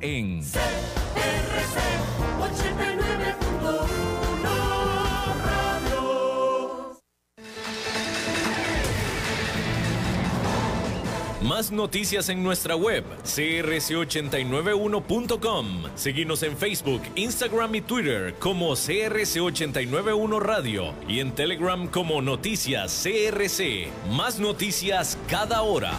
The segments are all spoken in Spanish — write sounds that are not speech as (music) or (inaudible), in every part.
en CRC 89.1 Radio. Más noticias en nuestra web, crc891.com. Seguimos en Facebook, Instagram y Twitter como CRC891 Radio y en Telegram como Noticias CRC. Más noticias cada hora.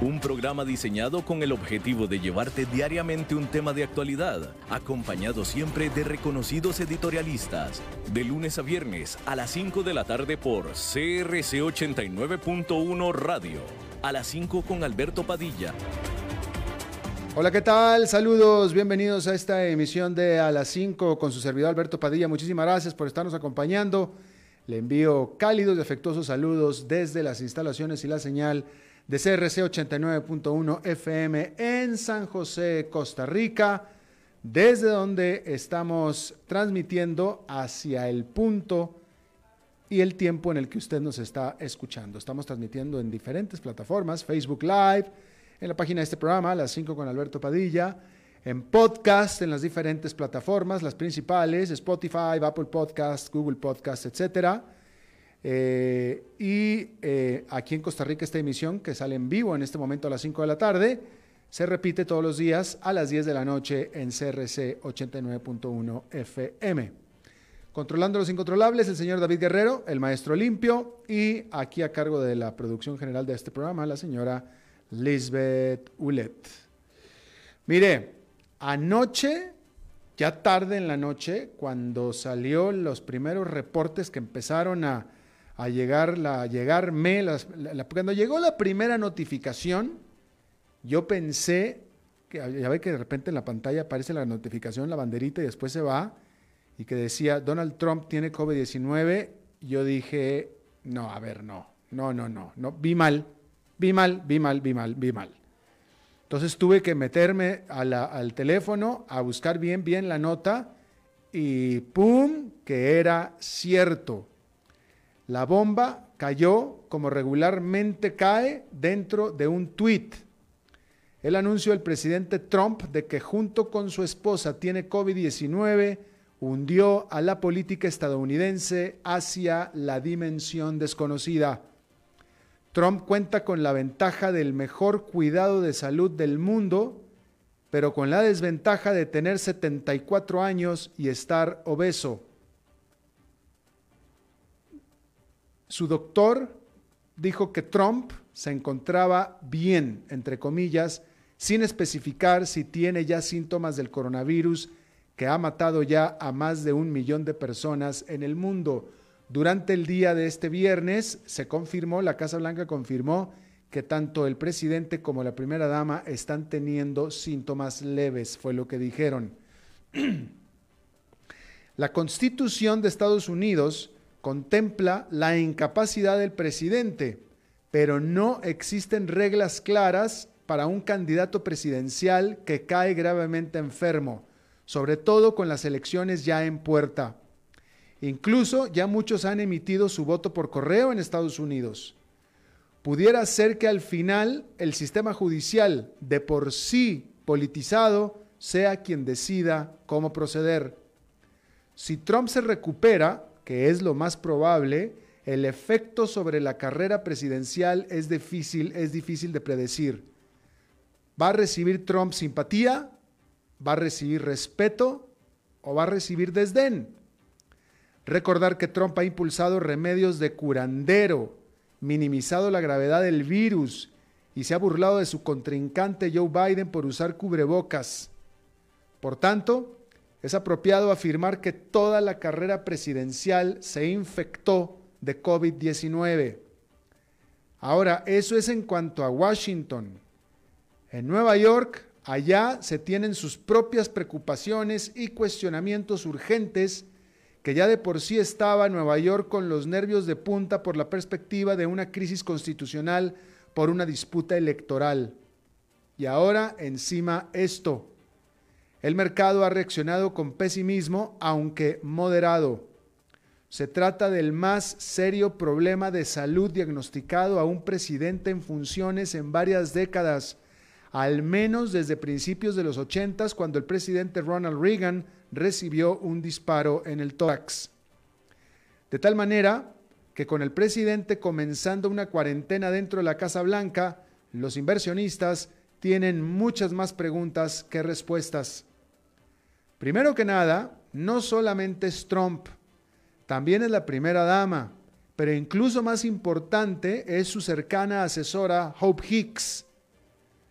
un programa diseñado con el objetivo de llevarte diariamente un tema de actualidad, acompañado siempre de reconocidos editorialistas, de lunes a viernes a las 5 de la tarde por CRC 89.1 Radio. A las 5 con Alberto Padilla. Hola, ¿qué tal? Saludos, bienvenidos a esta emisión de A las 5 con su servidor Alberto Padilla. Muchísimas gracias por estarnos acompañando. Le envío cálidos y afectuosos saludos desde las instalaciones y la señal de CRC 89.1 FM en San José, Costa Rica, desde donde estamos transmitiendo hacia el punto y el tiempo en el que usted nos está escuchando. Estamos transmitiendo en diferentes plataformas, Facebook Live, en la página de este programa, las 5 con Alberto Padilla, en podcast, en las diferentes plataformas, las principales, Spotify, Apple Podcast, Google Podcast, etcétera. Eh, y eh, aquí en Costa Rica esta emisión que sale en vivo en este momento a las 5 de la tarde, se repite todos los días a las 10 de la noche en CRC 89.1 FM. Controlando los incontrolables, el señor David Guerrero, el maestro limpio, y aquí a cargo de la producción general de este programa, la señora Lisbeth Ulet. Mire, anoche, ya tarde en la noche, cuando salió los primeros reportes que empezaron a, a llegar, la, llegarme, cuando llegó la primera notificación, yo pensé, que ya ve que de repente en la pantalla aparece la notificación, la banderita y después se va, y que decía Donald Trump tiene COVID-19, yo dije, no, a ver, no, no, no, no, no, vi mal, vi mal, vi mal, vi mal, vi mal. Entonces tuve que meterme a al teléfono a buscar bien, bien la nota y ¡pum! que era cierto. La bomba cayó como regularmente cae dentro de un tuit. El anuncio del presidente Trump de que junto con su esposa tiene COVID-19 hundió a la política estadounidense hacia la dimensión desconocida. Trump cuenta con la ventaja del mejor cuidado de salud del mundo, pero con la desventaja de tener 74 años y estar obeso. Su doctor dijo que Trump se encontraba bien, entre comillas, sin especificar si tiene ya síntomas del coronavirus que ha matado ya a más de un millón de personas en el mundo. Durante el día de este viernes se confirmó, la Casa Blanca confirmó que tanto el presidente como la primera dama están teniendo síntomas leves, fue lo que dijeron. (clears throat) La Constitución de Estados Unidos contempla la incapacidad del presidente, pero no existen reglas claras para un candidato presidencial que cae gravemente enfermo, sobre todo con las elecciones ya en puerta. Incluso ya muchos han emitido su voto por correo en Estados Unidos. Pudiera ser que al final el sistema judicial, de por sí politizado, sea quien decida cómo proceder. Si Trump se recupera, que es lo más probable, el efecto sobre la carrera presidencial es difícil, es difícil de predecir. ¿Va a recibir Trump simpatía ¿Va a recibir respeto o va a recibir desdén? Recordar que Trump ha impulsado remedios de curandero, minimizado la gravedad del virus y se ha burlado de su contrincante Joe Biden por usar cubrebocas. Por tanto, es apropiado afirmar que toda la carrera presidencial se infectó de COVID-19. Ahora, eso es en cuanto a Washington. En Nueva York, allá se tienen sus propias preocupaciones y cuestionamientos urgentes que ya de por sí estaba Nueva York con los nervios de punta por la perspectiva de una crisis constitucional por una disputa electoral. Y ahora encima esto. El mercado ha reaccionado con pesimismo, aunque moderado. Se trata del más serio problema de salud diagnosticado a un presidente en funciones en varias décadas, al menos desde principios de los 80 cuando el presidente Ronald Reagan recibió un disparo en el tórax. De tal manera que con el presidente comenzando una cuarentena dentro de la Casa Blanca, los inversionistas tienen muchas más preguntas que respuestas. Primero que nada, no solamente es Trump, también es la primera dama, pero incluso más importante es su cercana asesora Hope Hicks,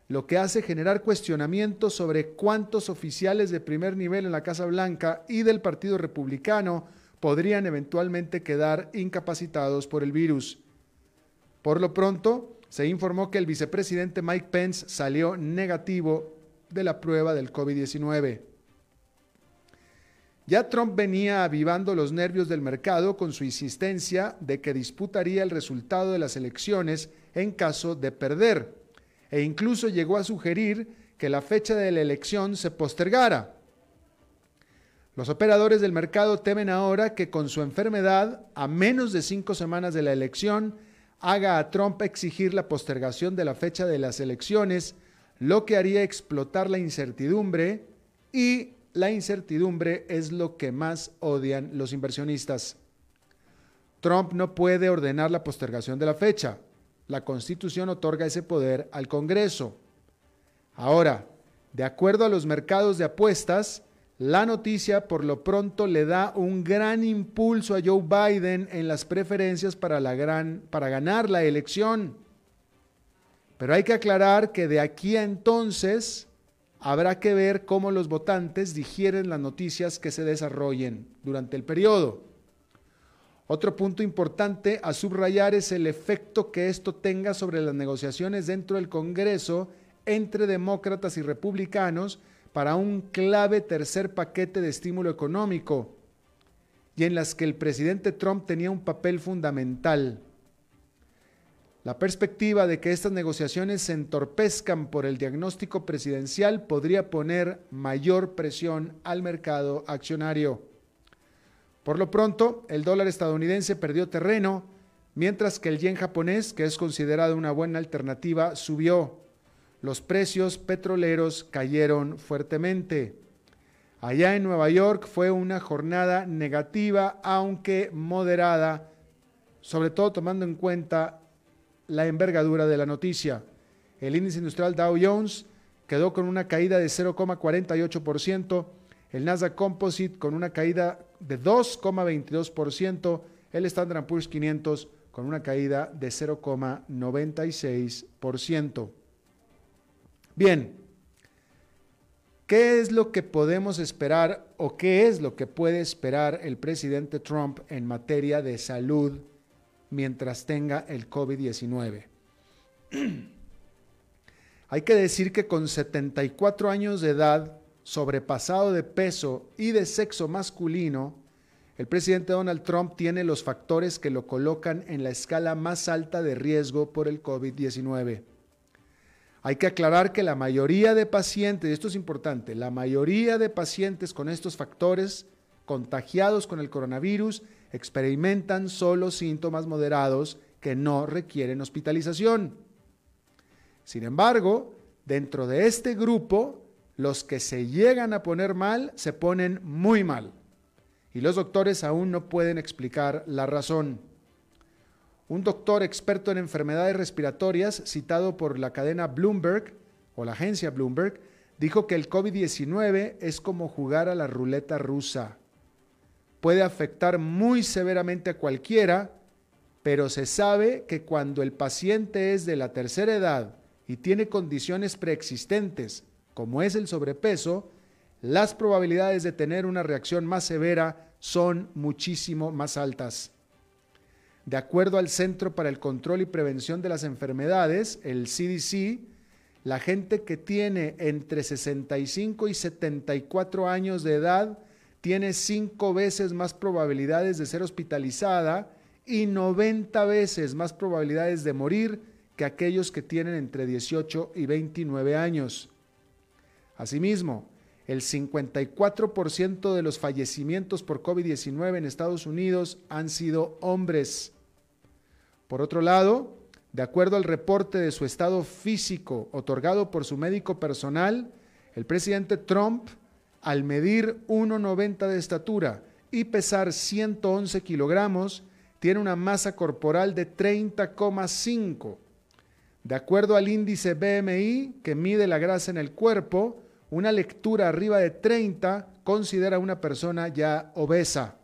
lo que hace generar cuestionamientos sobre cuántos oficiales de primer nivel en la Casa Blanca y del Partido Republicano podrían eventualmente quedar incapacitados por el virus. Por lo pronto, se informó que el vicepresidente Mike Pence salió negativo de la prueba del COVID-19. Ya Trump venía avivando los nervios del mercado con su insistencia de que disputaría el resultado de las elecciones en caso de perder, e incluso llegó a sugerir que la fecha de la elección se postergara. Los operadores del mercado temen ahora que con su enfermedad, a menos de cinco semanas de la elección, haga a Trump exigir la postergación de la fecha de las elecciones, lo que haría explotar la incertidumbre y la incertidumbre es lo que más odian los inversionistas. Trump no puede ordenar la postergación de la fecha. La Constitución otorga ese poder al Congreso. Ahora, de acuerdo a los mercados de apuestas, la noticia por lo pronto le da un gran impulso a Joe Biden en las preferencias para, la gran, para ganar la elección. Pero hay que aclarar que de aquí a entonces Habrá que ver cómo los votantes digieren las noticias que se desarrollen durante el periodo. Otro punto importante a subrayar es el efecto que esto tenga sobre las negociaciones dentro del Congreso entre demócratas y republicanos para un clave tercer paquete de estímulo económico y en las que el presidente Trump tenía un papel fundamental. La perspectiva de que estas negociaciones se entorpezcan por el diagnóstico presidencial podría poner mayor presión al mercado accionario. Por lo pronto, el dólar estadounidense perdió terreno, mientras que el yen japonés, que es considerado una buena alternativa, subió. Los precios petroleros cayeron fuertemente. Allá en Nueva York fue una jornada negativa, aunque moderada, sobre todo tomando en cuenta la envergadura de la noticia. El índice industrial Dow Jones quedó con una caída de 0,48%, el Nasdaq Composite con una caída de 2,22%, el Standard Poor's 500 con una caída de 0,96%. Bien, ¿qué es lo que podemos esperar o qué es lo que puede esperar el presidente Trump en materia de salud mientras tenga el COVID-19. (clears throat) Hay que decir que con 74 años de edad, sobrepasado de peso y de sexo masculino, el presidente Donald Trump tiene los factores que lo colocan en la escala más alta de riesgo por el COVID-19. Hay que aclarar que la mayoría de pacientes, y esto es importante, la mayoría de pacientes con estos factores contagiados con el coronavirus experimentan solo síntomas moderados que no requieren hospitalización. Sin embargo, dentro de este grupo, los que se llegan a poner mal se ponen muy mal y los doctores aún no pueden explicar la razón. Un doctor experto en enfermedades respiratorias, citado por la cadena Bloomberg o la agencia Bloomberg, dijo que el COVID-19 es como jugar a la ruleta rusa. Puede afectar muy severamente a cualquiera, pero se sabe que cuando el paciente es de la tercera edad y tiene condiciones preexistentes, como es el sobrepeso, las probabilidades de tener una reacción más severa son muchísimo más altas. De acuerdo al Centro para el Control y Prevención de las Enfermedades, el CDC, la gente que tiene entre 65 y 74 años de edad tiene cinco veces más probabilidades de ser hospitalizada y 90 veces más probabilidades de morir que aquellos que tienen entre 18 y 29 años. Asimismo, el 54% de los fallecimientos por COVID-19 en Estados Unidos han sido hombres. Por otro lado, de acuerdo al reporte de su estado físico otorgado por su médico personal, el presidente Trump, al medir 1,90 de estatura y pesar 111 kilogramos, tiene una masa corporal de 30,5. De acuerdo al índice BMI, que mide la grasa en el cuerpo, una lectura arriba de 30 considera a una persona ya obesa.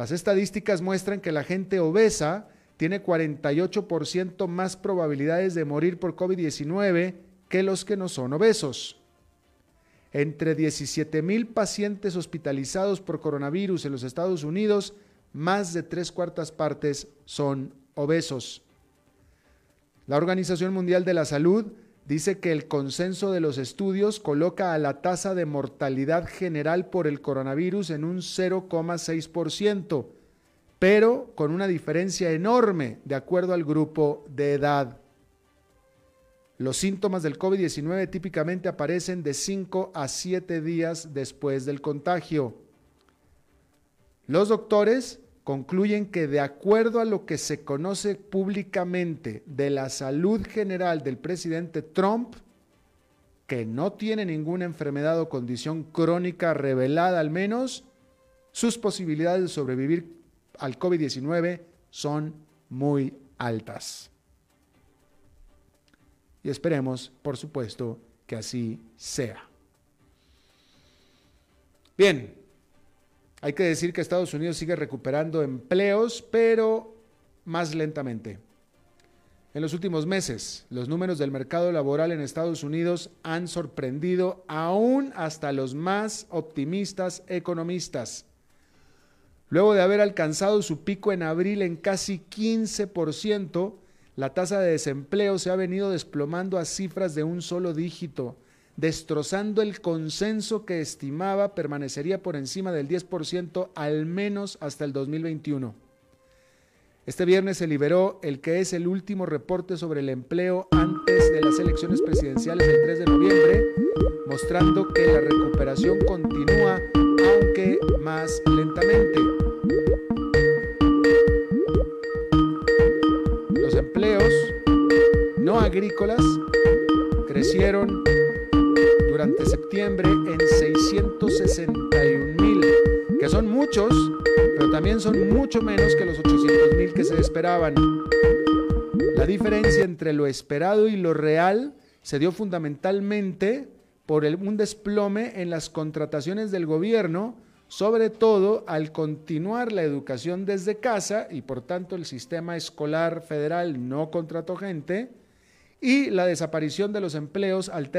Las estadísticas muestran que la gente obesa tiene 48% más probabilidades de morir por COVID-19 que los que no son obesos. Entre 17 mil pacientes hospitalizados por coronavirus en los Estados Unidos, más de tres cuartas partes son obesos. La Organización Mundial de la Salud dice que el consenso de los estudios coloca a la tasa de mortalidad general por el coronavirus en un 0,6%, pero con una diferencia enorme de acuerdo al grupo de edad. Los síntomas del COVID-19 típicamente aparecen de 5 a 7 días después del contagio. Los doctores concluyen que de acuerdo a lo que se conoce públicamente de la salud general del presidente Trump, que no tiene ninguna enfermedad o condición crónica revelada al menos, sus posibilidades de sobrevivir al COVID-19 son muy altas. Y esperemos, por supuesto, que así sea. Bien, hay que decir que Estados Unidos sigue recuperando empleos, pero más lentamente. En los últimos meses, los números del mercado laboral en Estados Unidos han sorprendido aún hasta los más optimistas economistas. Luego de haber alcanzado su pico en abril en casi 15%, la tasa de desempleo se ha venido desplomando a cifras de un solo dígito destrozando el consenso que estimaba permanecería por encima del 10% al menos hasta el 2021. Este viernes se liberó el que es el último reporte sobre el empleo antes de las elecciones presidenciales del 3 de noviembre, mostrando que la recuperación continúa, aunque más lentamente. Los empleos no agrícolas crecieron durante septiembre en 661 mil, que son muchos, pero también son mucho menos que los 800 mil que se esperaban. La diferencia entre lo esperado y lo real se dio fundamentalmente por el, un desplome en las contrataciones del gobierno, sobre todo al continuar la educación desde casa y por tanto el sistema escolar federal no contrató gente, y la desaparición de los empleos al,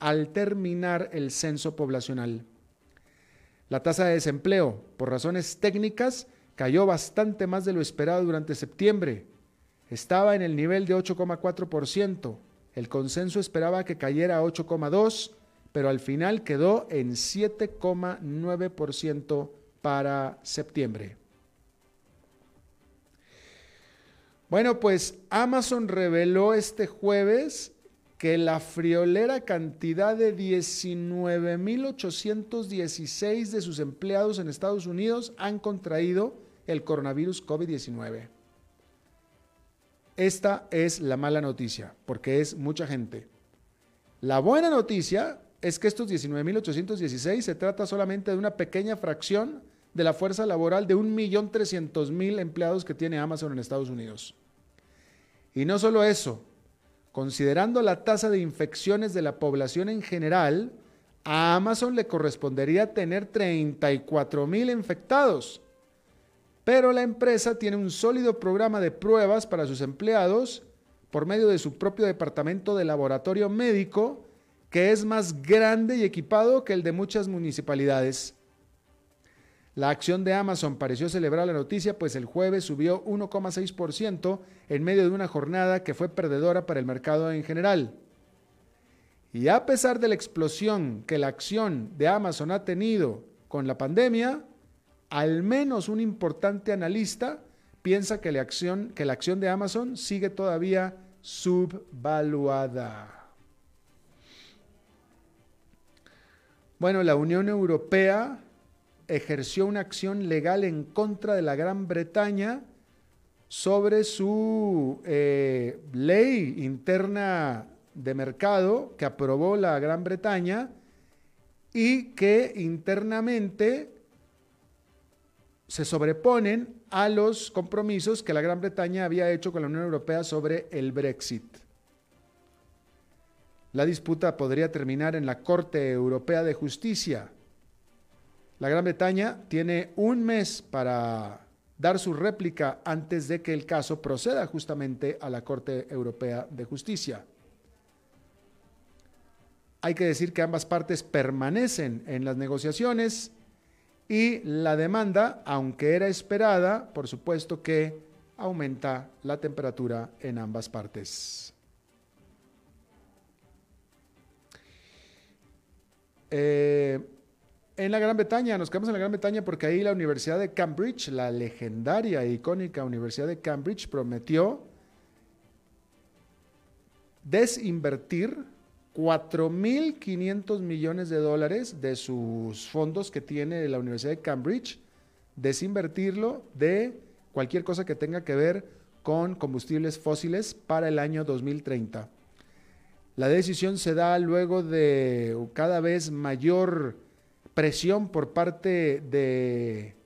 al terminar el censo poblacional. La tasa de desempleo, por razones técnicas, cayó bastante más de lo esperado durante septiembre. Estaba en el nivel de 8,4%. El consenso esperaba que cayera a 8,2%, pero al final quedó en 7,9% para septiembre. Bueno, pues Amazon reveló este jueves que la friolera cantidad de 19.816 de sus empleados en Estados Unidos han contraído el coronavirus COVID-19. Esta es la mala noticia, porque es mucha gente. La buena noticia es que estos 19.816 se trata solamente de una pequeña fracción de la fuerza laboral de 1.300.000 empleados que tiene Amazon en Estados Unidos. Y no solo eso, considerando la tasa de infecciones de la población en general, a Amazon le correspondería tener 34 mil infectados. Pero la empresa tiene un sólido programa de pruebas para sus empleados por medio de su propio departamento de laboratorio médico, que es más grande y equipado que el de muchas municipalidades. La acción de Amazon pareció celebrar la noticia, pues el jueves subió 1,6% en medio de una jornada que fue perdedora para el mercado en general. Y a pesar de la explosión que la acción de Amazon ha tenido con la pandemia, al menos un importante analista piensa que la acción, que la acción de Amazon sigue todavía subvaluada. Bueno, la Unión Europea ejerció una acción legal en contra de la Gran Bretaña sobre su eh, ley interna de mercado que aprobó la Gran Bretaña y que internamente se sobreponen a los compromisos que la Gran Bretaña había hecho con la Unión Europea sobre el Brexit. La disputa podría terminar en la Corte Europea de Justicia. La Gran Bretaña tiene un mes para dar su réplica antes de que el caso proceda justamente a la Corte Europea de Justicia. Hay que decir que ambas partes permanecen en las negociaciones y la demanda, aunque era esperada, por supuesto que aumenta la temperatura en ambas partes. Eh, en la Gran Bretaña, nos quedamos en la Gran Bretaña porque ahí la Universidad de Cambridge, la legendaria e icónica Universidad de Cambridge, prometió desinvertir 4.500 millones de dólares de sus fondos que tiene la Universidad de Cambridge, desinvertirlo de cualquier cosa que tenga que ver con combustibles fósiles para el año 2030. La decisión se da luego de cada vez mayor presión por parte de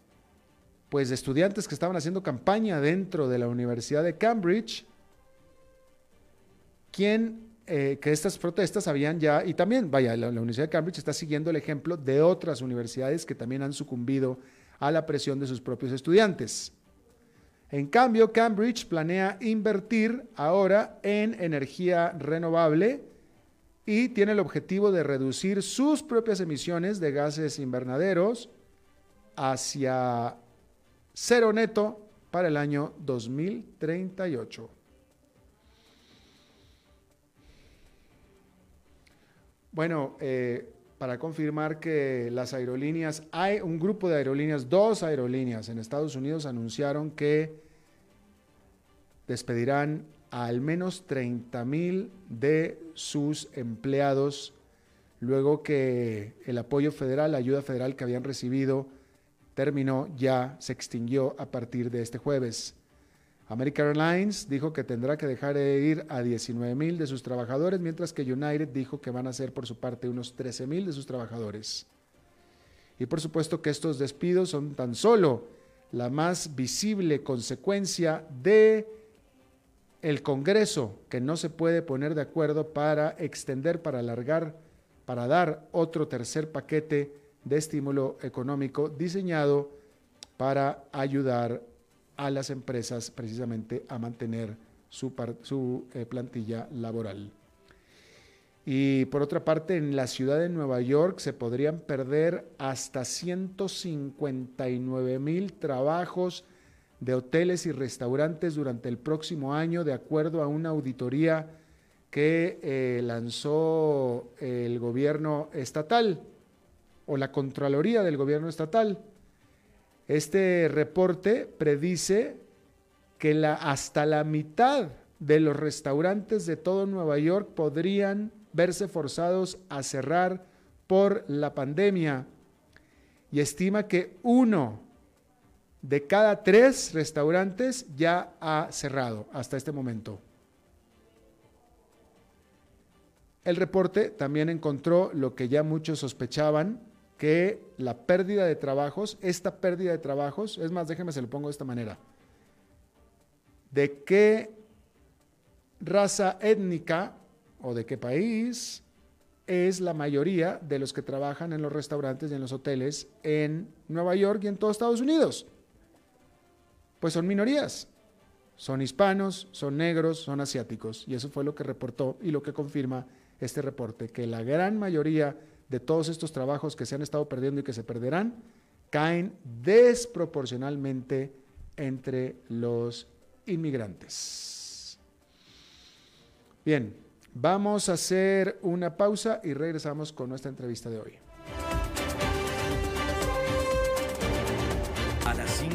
pues de estudiantes que estaban haciendo campaña dentro de la Universidad de Cambridge, quien eh, que estas protestas habían ya, y también, vaya, la, la, Universidad de Cambridge está siguiendo el ejemplo de otras universidades que también han sucumbido a la presión de sus propios estudiantes. En cambio, Cambridge planea invertir ahora en energía renovable y tiene el objetivo de reducir sus propias emisiones de gases invernaderos hacia cero neto para el año 2038. Bueno, eh, para confirmar que las aerolíneas, hay un grupo de aerolíneas, dos aerolíneas en Estados Unidos anunciaron que despedirán a al menos 30 mil de sus empleados luego que el apoyo federal, la ayuda federal que habían recibido terminó, ya se extinguió a partir de este jueves. American Airlines dijo que tendrá que dejar de ir a 19 mil de sus trabajadores, mientras que United dijo que van a ser por su parte unos 13 mil de sus trabajadores. Y por supuesto que estos despidos son tan solo la más visible consecuencia de el Congreso, que no se puede poner de acuerdo para extender, para alargar, para dar otro tercer paquete de estímulo económico diseñado para ayudar a las empresas precisamente a mantener su, su eh, plantilla laboral. Y por otra parte, en la ciudad de Nueva York se podrían perder hasta 159 mil trabajos de hoteles y restaurantes durante el próximo año, de acuerdo a una auditoría que eh, lanzó el gobierno estatal o la Contraloría del gobierno estatal. Este reporte predice que la, hasta la mitad de los restaurantes de todo Nueva York podrían verse forzados a cerrar por la pandemia y estima que uno de cada tres restaurantes ya ha cerrado hasta este momento. El reporte también encontró lo que ya muchos sospechaban, que la pérdida de trabajos, esta pérdida de trabajos, es más, déjeme se lo pongo de esta manera, de que raza étnica o de qué país es la mayoría de los que trabajan en los restaurantes y en los hoteles en Nueva York y en todo Estados Unidos. Pues son minorías. Son hispanos, son negros, son asiáticos. Y eso fue lo que reportó y lo que confirma este reporte, que la gran mayoría de todos estos trabajos que se han estado perdiendo y que se perderán, caen desproporcionalmente entre los inmigrantes. Bien, vamos a hacer una pausa y regresamos con nuestra entrevista de hoy.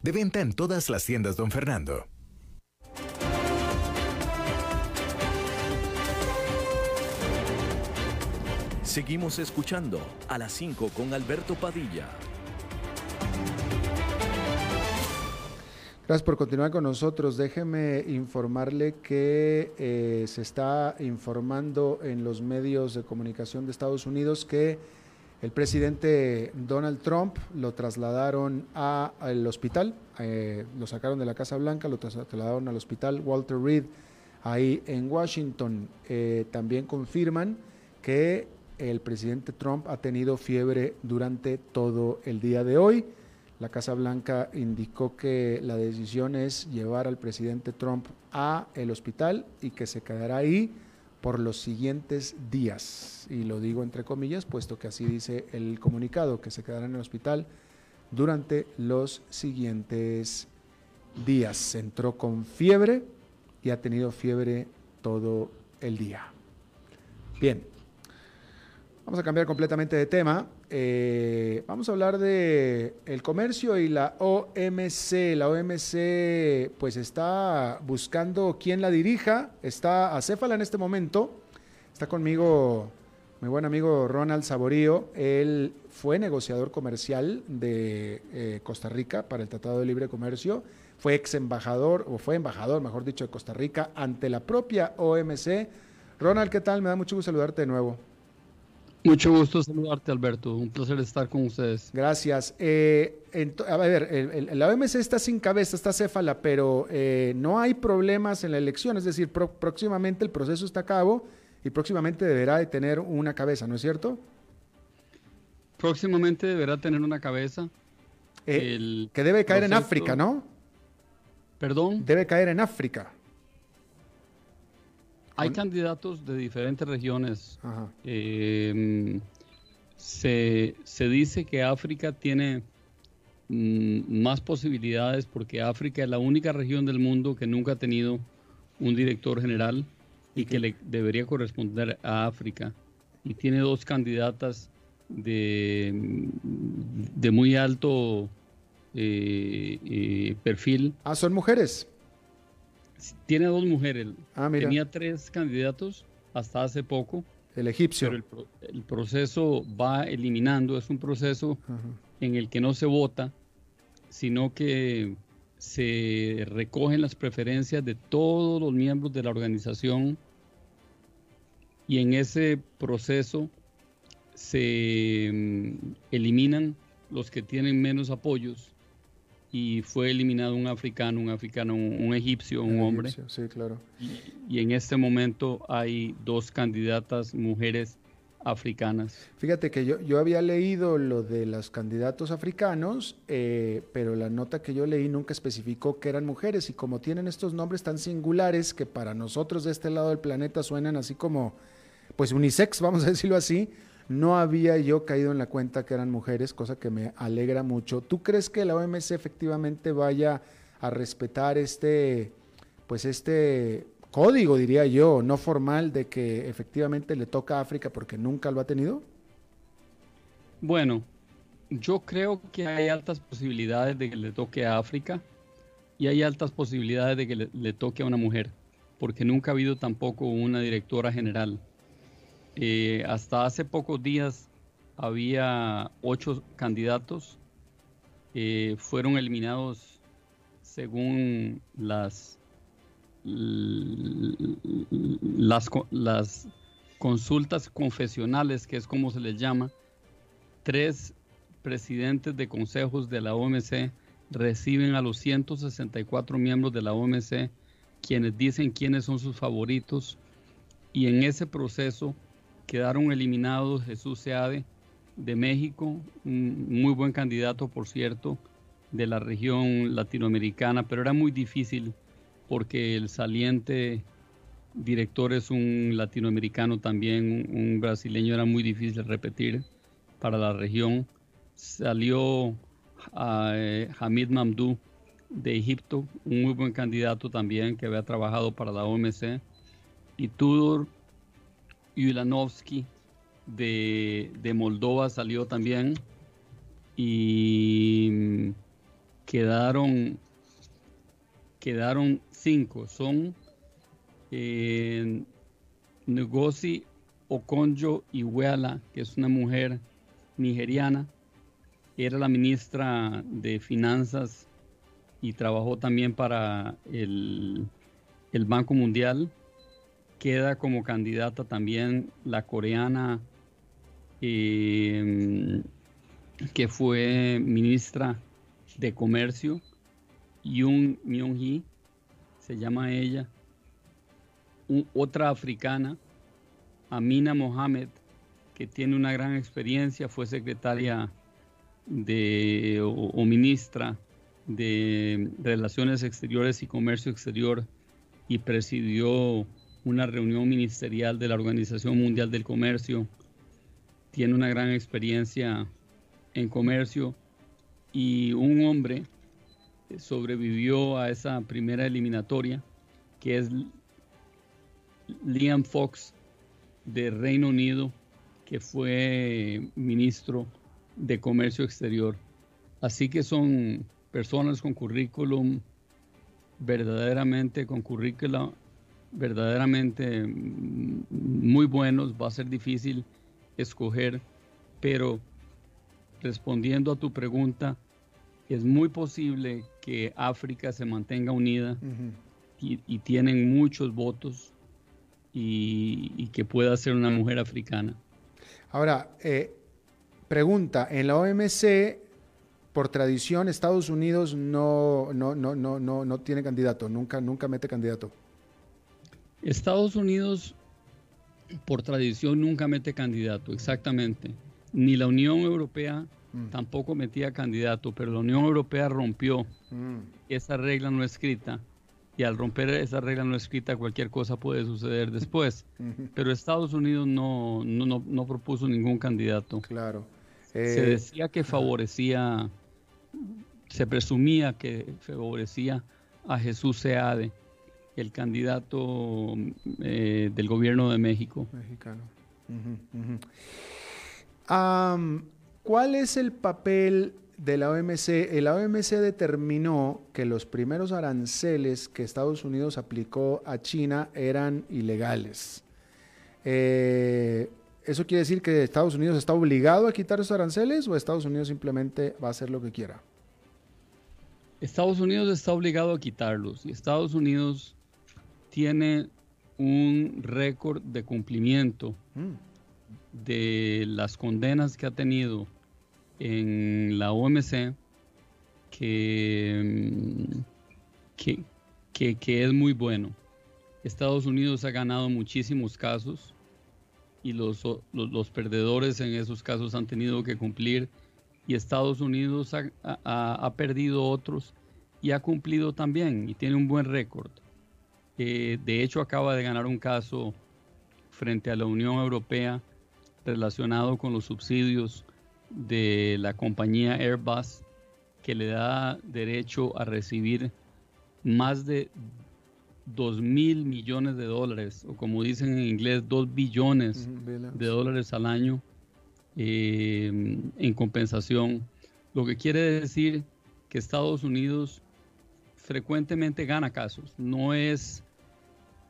De venta en todas las tiendas, don Fernando. Seguimos escuchando a las 5 con Alberto Padilla. Gracias por continuar con nosotros. Déjeme informarle que eh, se está informando en los medios de comunicación de Estados Unidos que el presidente Donald Trump lo trasladaron al hospital, eh, lo sacaron de la Casa Blanca, lo trasladaron al hospital Walter Reed ahí en Washington. Eh, también confirman que el presidente Trump ha tenido fiebre durante todo el día de hoy. La Casa Blanca indicó que la decisión es llevar al presidente Trump a el hospital y que se quedará ahí por los siguientes días. Y lo digo entre comillas, puesto que así dice el comunicado, que se quedará en el hospital durante los siguientes días. Entró con fiebre y ha tenido fiebre todo el día. Bien, vamos a cambiar completamente de tema. Eh, vamos a hablar de el comercio y la OMC. La OMC pues está buscando quién la dirija. Está acéfala en este momento. Está conmigo mi buen amigo Ronald Saborío. Él fue negociador comercial de eh, Costa Rica para el Tratado de Libre Comercio. Fue ex embajador, o fue embajador, mejor dicho, de Costa Rica ante la propia OMC. Ronald, ¿qué tal? Me da mucho gusto saludarte de nuevo. Mucho gusto saludarte, Alberto. Un placer estar con ustedes. Gracias. Eh, a ver, el- el- la OMC está sin cabeza, está céfala, pero eh, no hay problemas en la elección. Es decir, pro- próximamente el proceso está a cabo y próximamente deberá de tener una cabeza, ¿no es cierto? Próximamente deberá tener una cabeza. Eh, El que debe caer en África, ¿no? Perdón, Debe caer en África. Hay candidatos de diferentes regiones. Ajá. Eh, se, se dice que África tiene mm, más posibilidades porque África es la única región del mundo que nunca ha tenido un director general y que le debería corresponder a África. Y tiene dos candidatas de, de muy alto eh, eh, perfil. Ah, son mujeres. Tiene dos mujeres. Ah, mira, Tenía tres candidatos hasta hace poco, el egipcio. pero el, pro- el proceso va eliminando. Es un proceso Ajá. en el que no se vota, sino que se recogen las preferencias de todos los miembros de la organización y en ese proceso se mm, eliminan los que tienen menos apoyos y fue eliminado un africano, un africano, un, un egipcio, un hombre. egipcio, Sí, claro. Y en este momento hay dos candidatas mujeres africanas. Fíjate que yo, yo había leído lo de los candidatos africanos, eh, pero la nota que yo leí nunca especificó que eran mujeres y como tienen estos nombres tan singulares que para nosotros de este lado del planeta suenan así como, pues unisex, vamos a decirlo así, no había yo caído en la cuenta que eran mujeres, cosa que me alegra mucho. ¿Tú crees que la OMC efectivamente vaya a respetar este, pues este código, diría yo, no formal de que efectivamente le toca a África porque nunca lo ha tenido? Bueno, yo creo que hay altas posibilidades de que le toque a África y hay altas posibilidades de que le, le toque a una mujer, porque nunca ha habido tampoco una directora general. Eh, hasta hace pocos días había ocho candidatos, eh, fueron eliminados según las las, las consultas confesionales, que es como se les llama, tres presidentes de consejos de la OMC reciben a los 164 miembros de la OMC, quienes dicen quiénes son sus favoritos, y en ese proceso quedaron eliminados Jesús Seade de México, un muy buen candidato, por cierto, de la región latinoamericana, pero era muy difícil porque el saliente director es un latinoamericano también, un, brasileño, era muy difícil repetir para la región. Salió a, eh, Hamid Mamdou de Egipto, un muy buen candidato también que había trabajado para la OMC. Y Tudor Ulanovsky de, de Moldova salió también. Y quedaron, quedaron cinco. Son eh, Ngozi Okonjo Iweala, que es una mujer nigeriana, era la ministra de Finanzas y trabajó también para el, el Banco Mundial. Queda como candidata también la coreana eh, que fue ministra de Comercio, Yoon Myung-hee, se llama ella, otra africana, Amina Mohamed, que tiene una gran experiencia, fue secretaria de, o, ministra de Relaciones Exteriores y Comercio Exterior y presidió una reunión ministerial de la Organización Mundial del Comercio. Tiene una gran experiencia en comercio y un hombre sobrevivió a esa primera eliminatoria, que es Liam Fox de Reino Unido, que fue ministro de Comercio Exterior. Así que son personas con currículum verdaderamente, con currículum verdaderamente muy buenos. Va a ser difícil escoger, pero respondiendo a tu pregunta, es muy posible que África se mantenga unida y, tienen muchos votos y, que pueda ser una mujer africana. Ahora, eh, pregunta, en la OMC, por tradición, Estados Unidos no, no, no, no, no, no tiene candidato, nunca, nunca mete candidato. Estados Unidos, por tradición, nunca mete candidato, exactamente. Ni la Unión Europea Mm. tampoco metía candidato, pero la Unión Europea rompió mm. esa regla no escrita. Y al romper esa regla no escrita, cualquier cosa puede suceder después. (laughs) Pero Estados Unidos no, no, propuso ningún candidato. Claro. se eh, decía que favorecía, se presumía que favorecía a Jesús Seade, el candidato eh, del gobierno de México. Mexicano. ¿Cuál es el papel de la OMC? La OMC determinó que los primeros aranceles que Estados Unidos aplicó a China eran ilegales. Eh, ¿Eso quiere decir que Estados Unidos está obligado a quitar esos aranceles o Estados Unidos simplemente va a hacer lo que quiera? Estados Unidos está obligado a quitarlos y Estados Unidos tiene un récord de cumplimiento. Mm de las condenas que ha tenido en la OMC que, que, es muy bueno. Estados Unidos ha ganado muchísimos casos y los, los, los perdedores en esos casos han tenido que cumplir y Estados Unidos ha, ha, ha perdido otros y ha cumplido también y tiene un buen récord. Eh, de hecho, acaba de ganar un caso frente a la Unión Europea relacionado con los subsidios de la compañía Airbus que le da derecho a recibir más de 2 mil millones de dólares, o como dicen en inglés, 2 billones de dólares al año eh, en compensación. Lo que quiere decir que Estados Unidos frecuentemente gana casos. No es,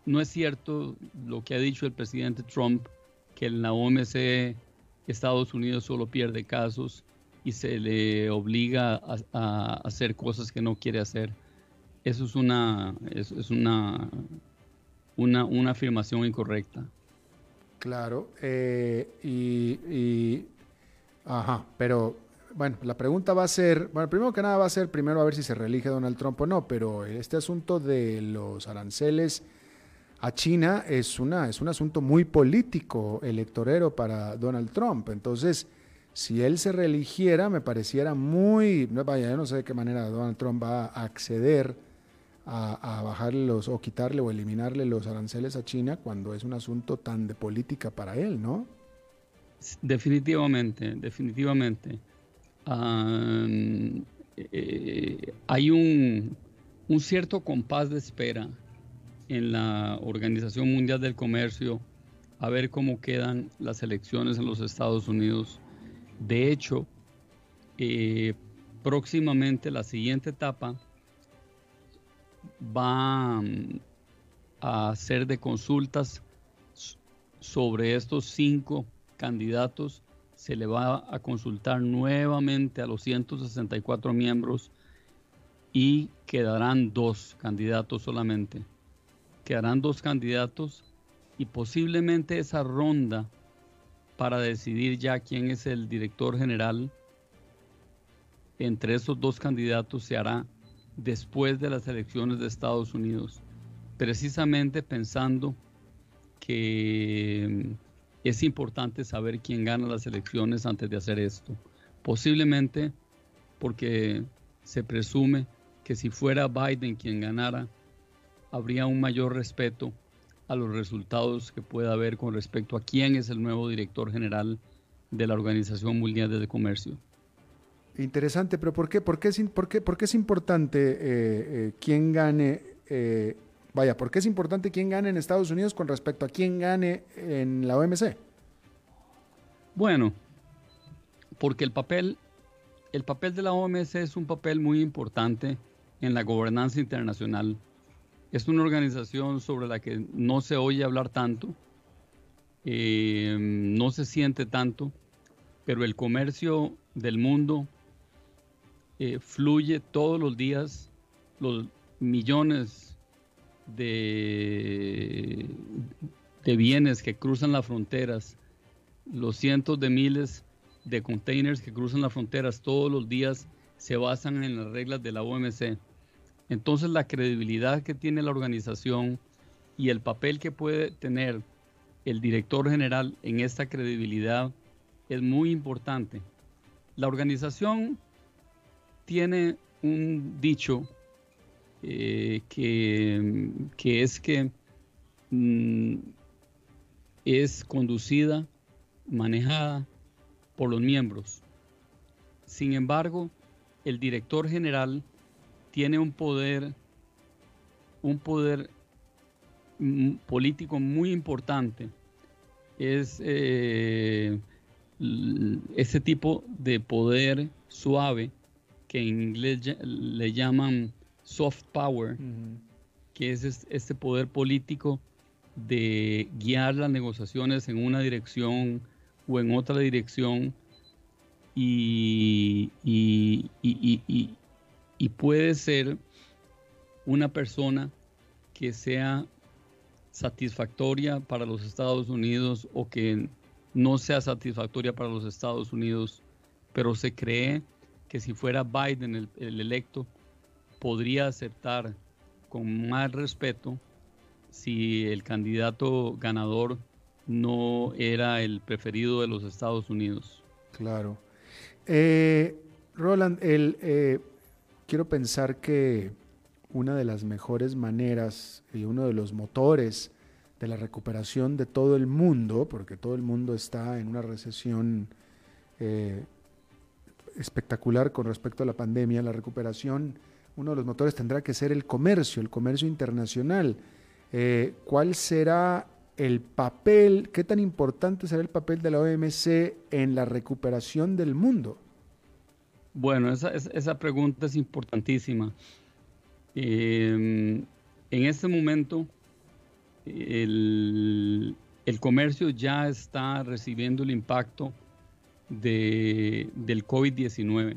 no es cierto lo que ha dicho el presidente Trump, que en la OMC Estados Unidos solo pierde casos y se le obliga a, hacer cosas que no quiere hacer. Eso es una, es una, una, una, afirmación incorrecta. Claro, eh, y, y, ajá, pero bueno, la pregunta va a ser, bueno, primero que nada va a ser primero a ver si se reelige Donald Trump o no, pero este asunto de los aranceles a China es, una, es un asunto muy político, electorero para Donald Trump. Entonces, si él se reeligiera, me pareciera muy, vaya, yo no sé de qué manera Donald Trump va a acceder a, a bajarle los, o quitarle o eliminarle los aranceles a China cuando es un asunto tan de política para él, ¿no? Definitivamente, definitivamente. Eh, hay un, un, cierto compás de espera en la Organización Mundial del Comercio a ver cómo quedan las elecciones en los Estados Unidos. De hecho, eh, próximamente la siguiente etapa va um, a ser de consultas sobre estos cinco candidatos se le va a consultar nuevamente a los 164 miembros y quedarán dos candidatos solamente. Quedarán dos candidatos y posiblemente esa ronda para decidir ya quién es el director general entre esos dos candidatos se hará después de las elecciones de Estados Unidos, precisamente pensando que es importante saber quién gana las elecciones antes de hacer esto. Posiblemente porque se presume que si fuera Biden quien ganara, habría un mayor respeto a los resultados que pueda haber con respecto a quién es el nuevo director general de la Organización Mundial de Comercio. Interesante, pero ¿por qué, por qué, es, por qué, por qué es importante eh, eh, quién gane eh, Vaya, ¿por qué es importante quién gane en Estados Unidos con respecto a quién gane en la OMC? Bueno, porque el papel, el papel de la OMC es un papel muy importante en la gobernanza internacional. Es una organización sobre la que no se oye hablar tanto, eh, no se siente tanto, pero el comercio del mundo eh, fluye todos los días, los millones de, de bienes que cruzan las fronteras, los cientos de miles de containers que cruzan las fronteras todos los días se basan en las reglas de la OMC. Entonces la credibilidad que tiene la organización y el papel que puede tener el director general en esta credibilidad es muy importante. La organización tiene un dicho eh, que, que, es que mm, es conducida, manejada por los miembros. Sin embargo, el director general tiene un poder, un poder mm, político muy importante. Es eh, ese tipo de poder suave que en inglés le llaman soft power, que es este poder político de guiar las negociaciones en una dirección o en otra dirección y, y, y, puede ser una persona que sea satisfactoria para los Estados Unidos o que no sea satisfactoria para los Estados Unidos, pero se cree que si fuera Biden el, el electo, podría aceptar con más respeto si el candidato ganador no era el preferido de los Estados Unidos. Claro. Eh, Roland, el, eh, quiero pensar que una de las mejores maneras y uno de los motores de la recuperación de todo el mundo, porque todo el mundo está en una recesión eh, espectacular con respecto a la pandemia, la recuperación, uno de los motores tendrá que ser el comercio, el comercio internacional. Eh, ¿Cuál será el papel, qué tan importante será el papel de la OMC en la recuperación del mundo? Bueno, esa, esa pregunta es importantísima. Eh, en este momento, el, el, comercio ya está recibiendo el impacto de, del COVID-19.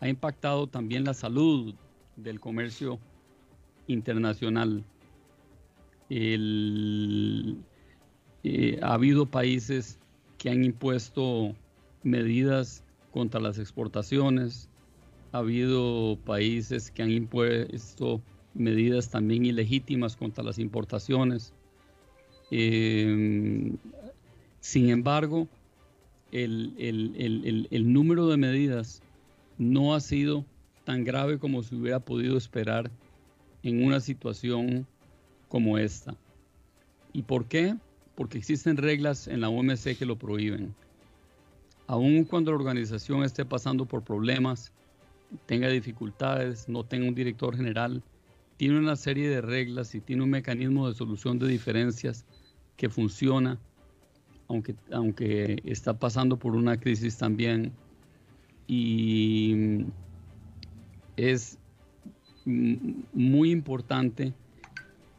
Ha impactado también la salud del comercio internacional. Eh, ha habido países que han impuesto medidas contra las exportaciones, ha habido países que han impuesto medidas también ilegítimas contra las importaciones. Eh, sin embargo, el, el, el, número de medidas no ha sido tan grave como se hubiera podido esperar en una situación como esta. ¿Y por qué? Porque existen reglas en la OMC que lo prohíben. Aun cuando la organización esté pasando por problemas, tenga dificultades, no tenga un director general, tiene una serie de reglas y tiene un mecanismo de solución de diferencias que funciona, aunque, aunque está pasando por una crisis también. Y es muy importante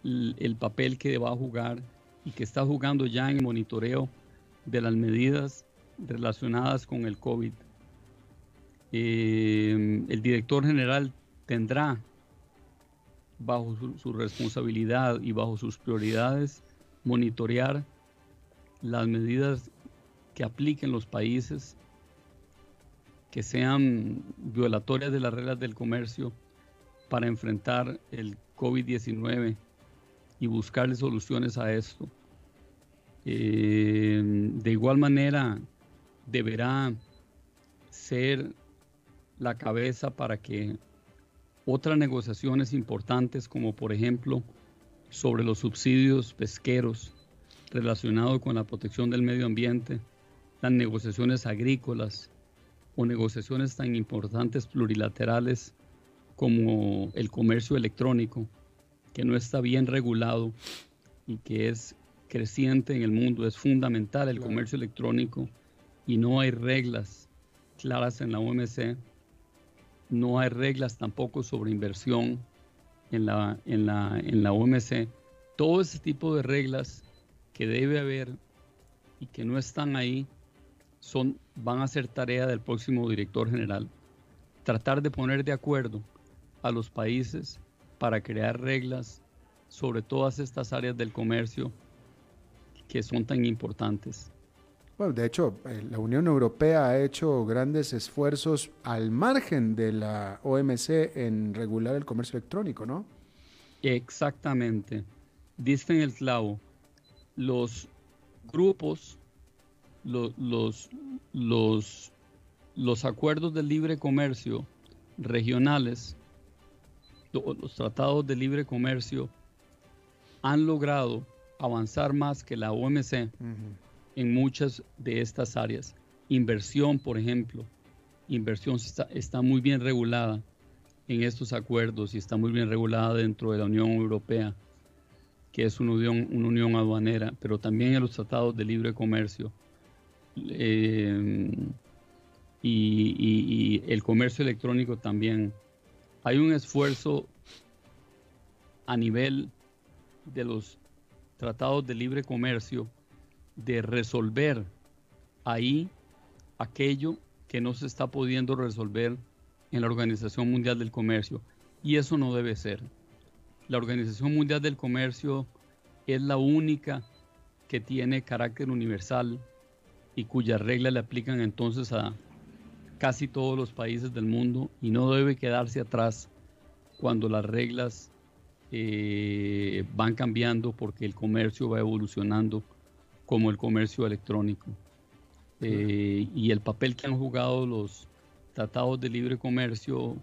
el papel que va a jugar y que está jugando ya en el monitoreo de las medidas relacionadas con el COVID eh, el director general tendrá bajo su, responsabilidad y bajo sus prioridades monitorear las medidas que apliquen los países que sean violatorias de las reglas del comercio para enfrentar el COVID-19 y buscarle soluciones a esto. Eh, de igual manera, deberá ser la cabeza para que otras negociaciones importantes, como por ejemplo sobre los subsidios pesqueros relacionados con la protección del medio ambiente, las negociaciones agrícolas o negociaciones tan importantes plurilaterales como el comercio electrónico, que no está bien regulado y que es creciente en el mundo, es fundamental el comercio electrónico y no hay reglas claras en la OMC no hay reglas tampoco sobre inversión en la, en la, en la OMC. Todo ese tipo de reglas que debe haber y que no están ahí son, van a ser tarea del próximo director general. Tratar de poner de acuerdo a los países para crear reglas sobre todas estas áreas del comercio que son tan importantes. Bueno, de hecho, eh, la Unión Europea ha hecho grandes esfuerzos al margen de la OMC en regular el comercio electrónico, ¿no? Exactamente. Dicen el clavo. Los grupos, los, los, los, acuerdos de libre comercio regionales, los tratados de libre comercio han logrado avanzar más que la OMC en muchas de estas áreas. Inversión, por ejemplo. Inversión está, muy bien regulada en estos acuerdos y está muy bien regulada dentro de la Unión Europea, que es una unión, aduanera, pero también en los tratados de libre comercio. Eh, y el comercio electrónico también. Hay un esfuerzo a nivel de los tratados de libre comercio de resolver ahí aquello que no se está pudiendo resolver en la Organización Mundial del Comercio. Y eso no debe ser. La Organización Mundial del Comercio es la única que tiene carácter universal y cuyas reglas le aplican entonces a casi todos los países del mundo y no debe quedarse atrás cuando las reglas eh, van cambiando porque el comercio va evolucionando como el comercio electrónico. Eh, y el papel que han jugado los tratados de libre comercio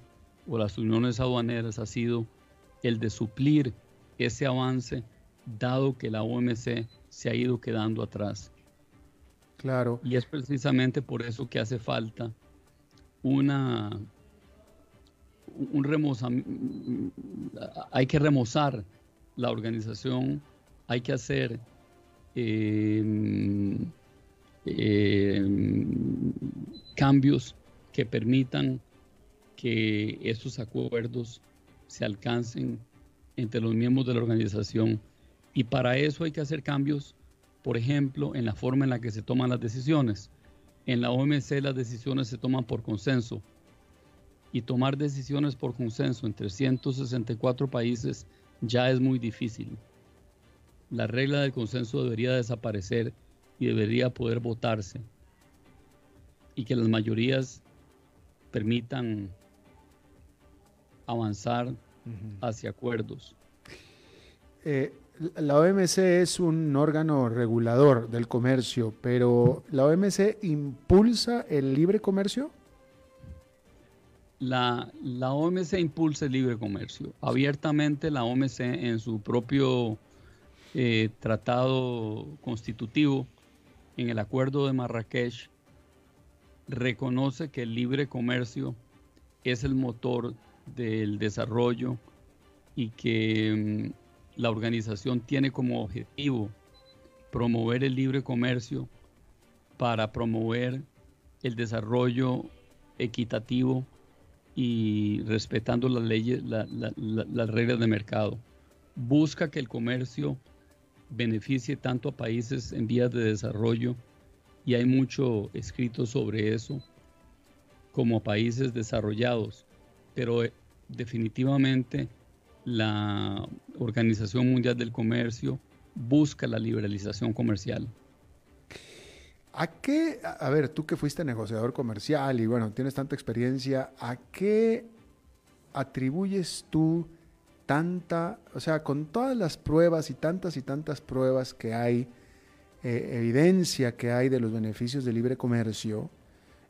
o las uniones aduaneras ha sido el de suplir ese avance, dado que la OMC se ha ido quedando atrás. Claro. Y es precisamente por eso que hace falta una un hay que remozar la organización, hay que hacer em, em, cambios que permitan que esos acuerdos se alcancen entre los miembros de la organización. Y para eso hay que hacer cambios, por ejemplo, en la forma en la que se toman las decisiones. En la OMC las decisiones se toman por consenso y tomar decisiones por consenso entre 164 países ya es muy difícil. La regla del consenso debería desaparecer y debería poder votarse y que las mayorías permitan avanzar hacia acuerdos. Eh, la OMC es un órgano regulador del comercio, pero ¿la OMC impulsa el libre comercio? La, la OMC impulsa el libre comercio. Abiertamente la OMC en su propio eh, tratado constitutivo, en el acuerdo de Marrakech, reconoce que el libre comercio es el motor del desarrollo y que mm, la organización tiene como objetivo promover el libre comercio para promover el desarrollo equitativo y respetando las leyes, las reglas de mercado. Busca que el comercio beneficie tanto a países en vías de desarrollo y hay mucho escrito sobre eso como a países desarrollados pero eh, definitivamente la Organización Mundial del Comercio busca la liberalización comercial. ¿A qué, a ver, tú que fuiste negociador comercial y bueno, tienes tanta experiencia, ¿a qué atribuyes tú tanta, o sea, con todas las pruebas y tantas y tantas pruebas que hay, eh, evidencia que hay de los beneficios del libre comercio,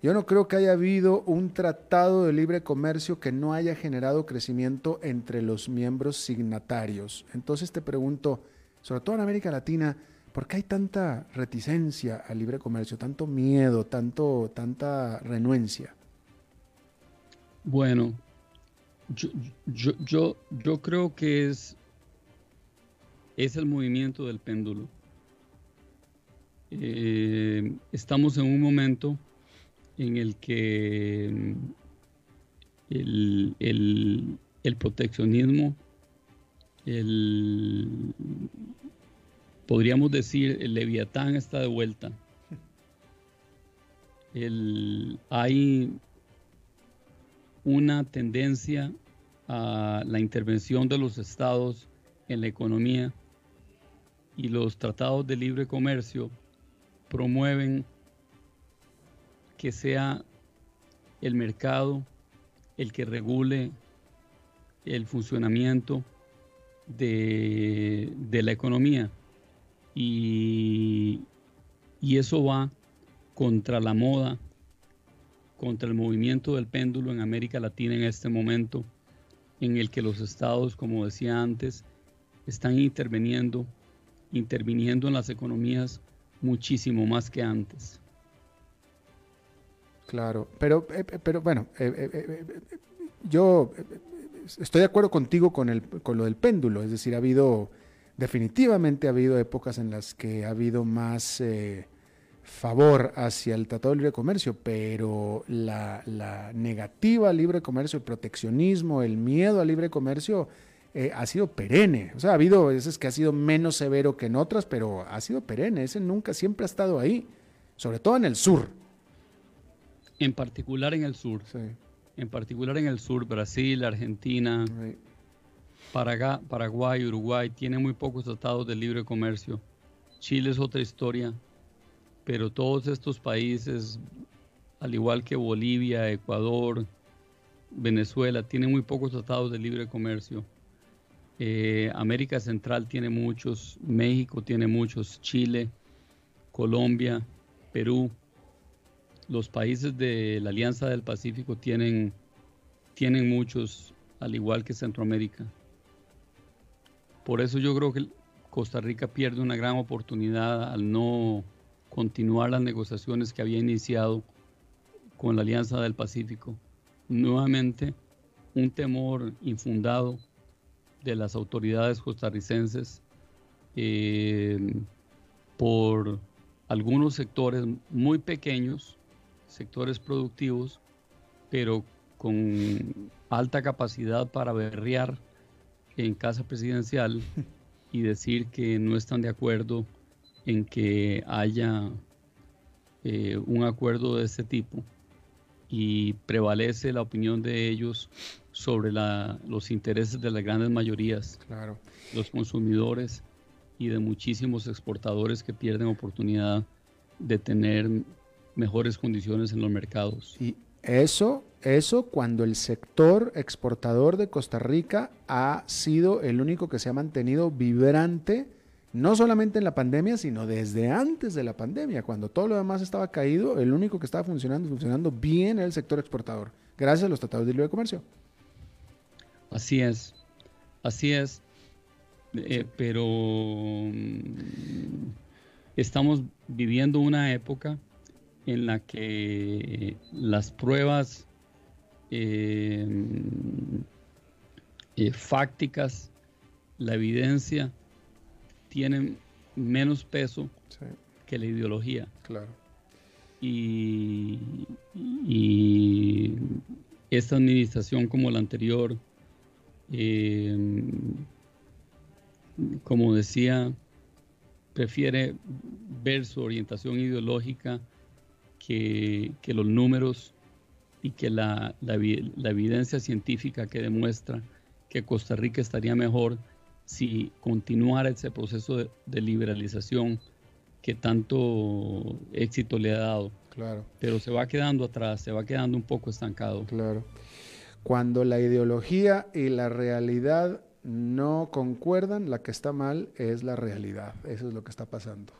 yo no creo que haya habido un tratado de libre comercio que no haya generado crecimiento entre los miembros signatarios. Entonces te pregunto, sobre todo en América Latina, ¿por qué hay tanta reticencia al libre comercio, tanto miedo, tanto, tanta renuencia? Bueno, yo, yo, yo, creo que es, es el movimiento del péndulo. Eh, estamos en un momento en el que mm, el, proteccionismo, el, podríamos decir, el leviatán está de vuelta. hay una tendencia a la intervención de los estados en la economía y los tratados de libre comercio promueven que sea el mercado el que regule el funcionamiento de, la economía. Y, y eso va contra la moda, contra el movimiento del péndulo en América Latina en este momento, en el que los estados, como decía antes, están interviniendo, interviniendo en las economías muchísimo más que antes. Claro, pero, eh, eh, pero bueno, eh, yo estoy de acuerdo contigo con, el, con lo del péndulo, es decir, ha habido, definitivamente ha habido épocas en las que ha habido más favor hacia el Tratado de Libre Comercio, pero la, negativa al libre comercio, el proteccionismo, el miedo al libre comercio ha sido perenne. O sea, ha habido veces que ha sido menos severo que en otras, pero ha sido perenne. Ese nunca, siempre ha estado ahí, sobre todo en el sur. En particular en el sur. En particular en el sur, Brasil, Argentina, Paraguay, Uruguay, tienen muy pocos tratados de libre comercio. Chile es otra historia, pero todos estos países, al igual que Bolivia, Ecuador, Venezuela, tienen muy pocos tratados de libre comercio. Eh, América Central tiene muchos, México tiene muchos, Chile, Colombia, Perú, los países de la Alianza del Pacífico tienen, tienen muchos, al igual que Centroamérica. Por eso yo creo que Costa Rica pierde una gran oportunidad al no continuar las negociaciones que había iniciado con la Alianza del Pacífico. Nuevamente, un temor infundado de las autoridades costarricenses eh, por algunos sectores muy pequeños, sectores productivos, pero con alta capacidad para berrear en casa presidencial (laughs) y decir que no están de acuerdo en que haya eh, un acuerdo de este tipo y prevalece la opinión de ellos sobre los intereses de las grandes mayorías, claro. los consumidores y de muchísimos exportadores que pierden oportunidad de tener mejores condiciones en los mercados. Y eso, eso cuando el sector exportador de Costa Rica ha sido el único que se ha mantenido vibrante, no solamente en la pandemia, sino desde antes de la pandemia, cuando todo lo demás estaba caído, el único que estaba funcionando, funcionando bien era el sector exportador, gracias a los tratados de libre comercio. Así es, así es, eh, pero mm, estamos viviendo una época en la que las pruebas eh, eh, fácticas, la evidencia, tienen menos peso que la ideología. Claro. Y, y, esta administración como la anterior, eh, como decía, prefiere ver su orientación ideológica que, los números y que la, evidencia científica que demuestra que Costa Rica estaría mejor si continuara ese proceso de, liberalización que tanto éxito le ha dado. Claro. Pero se va quedando atrás, se va quedando un poco estancado. Claro. Cuando la ideología y la realidad no concuerdan, la que está mal es la realidad. Eso es lo que está pasando.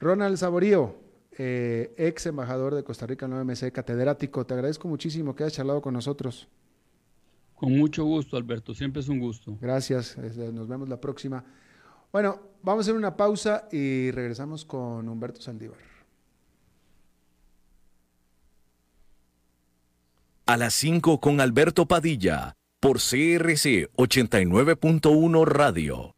Ronald Saborío, eh, ex embajador de Costa Rica en la OMC, catedrático, te agradezco muchísimo que hayas charlado con nosotros. Con mucho gusto, Alberto, siempre es un gusto. Gracias, nos vemos la próxima. Bueno, vamos a hacer una pausa y regresamos con Humberto Saldívar. A las 5 con Alberto Padilla, por CRC 89.1 Radio.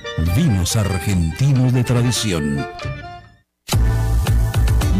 vinos argentinos de tradición.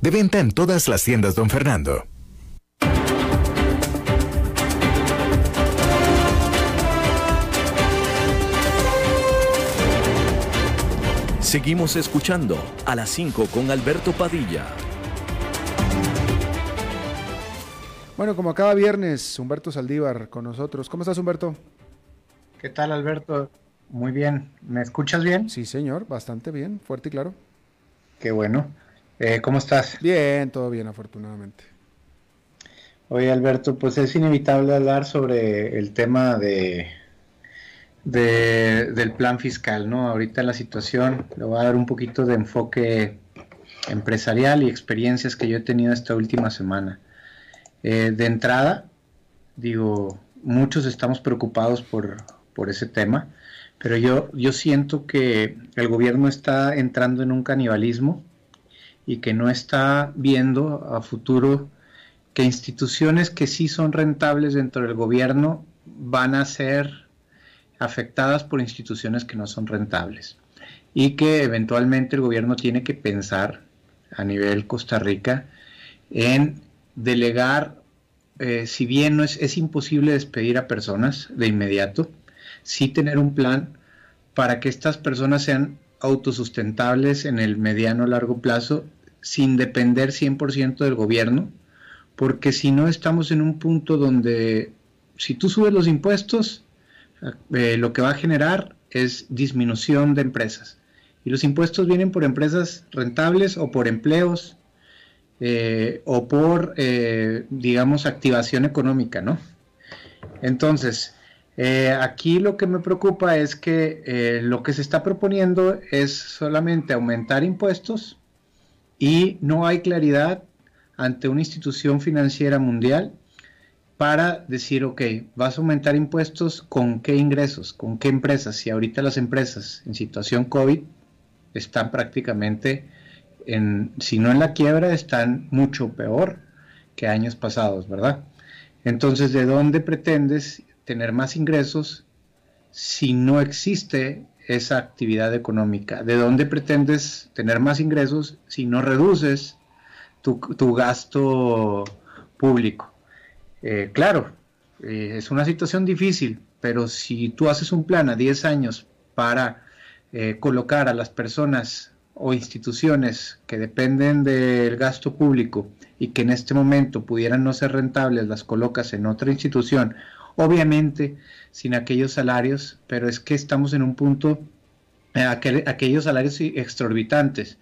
De venta en todas las tiendas, don Fernando. Seguimos escuchando a las 5 con Alberto Padilla. Bueno, como cada viernes, Humberto Saldívar con nosotros. ¿Cómo estás, Humberto? ¿Qué tal, Alberto? Muy bien. ¿Me escuchas bien? Sí, señor, bastante bien, fuerte y claro. Qué bueno. Eh, ¿Cómo estás? Bien, todo bien, afortunadamente. Oye, Alberto, pues es inevitable hablar sobre el tema de, del plan fiscal, ¿no? Ahorita la situación, le voy a dar un poquito de enfoque empresarial y experiencias que yo he tenido esta última semana. Eh, de entrada, digo, muchos estamos preocupados por, por ese tema, pero yo, yo siento que el gobierno está entrando en un canibalismo y que no está viendo a futuro que instituciones que sí son rentables dentro del gobierno van a ser afectadas por instituciones que no son rentables y que eventualmente el gobierno tiene que pensar a nivel Costa Rica en delegar, eh, si bien no es, es imposible despedir a personas de inmediato, sí tener un plan para que estas personas sean autosustentables en el mediano largo plazo sin depender 100% del gobierno, porque si no estamos en un punto donde si tú subes los impuestos, eh, lo que va a generar es disminución de empresas. Y los impuestos vienen por empresas rentables o por empleos eh, o por, eh, digamos, activación económica, ¿no? Entonces, aquí lo que me preocupa es que lo que se está proponiendo es solamente aumentar impuestos y no hay claridad ante una institución financiera mundial para decir, ok, vas a aumentar impuestos con qué ingresos, con qué empresas. Si ahorita las empresas en situación COVID están prácticamente, en, si no en la quiebra, están mucho peor que años pasados, ¿verdad? Entonces, ¿de dónde pretendes tener más ingresos si no existe esa actividad económica? ¿De dónde pretendes tener más ingresos si no reduces tu, tu gasto público? Eh, claro, eh, es una situación difícil, pero si tú haces un plan a 10 años para eh, colocar a las personas o instituciones que dependen del gasto público y que en este momento pudieran no ser rentables, las colocas en otra institución, obviamente sin aquellos salarios, pero es que estamos en un punto, aquellos salarios exorbitantes.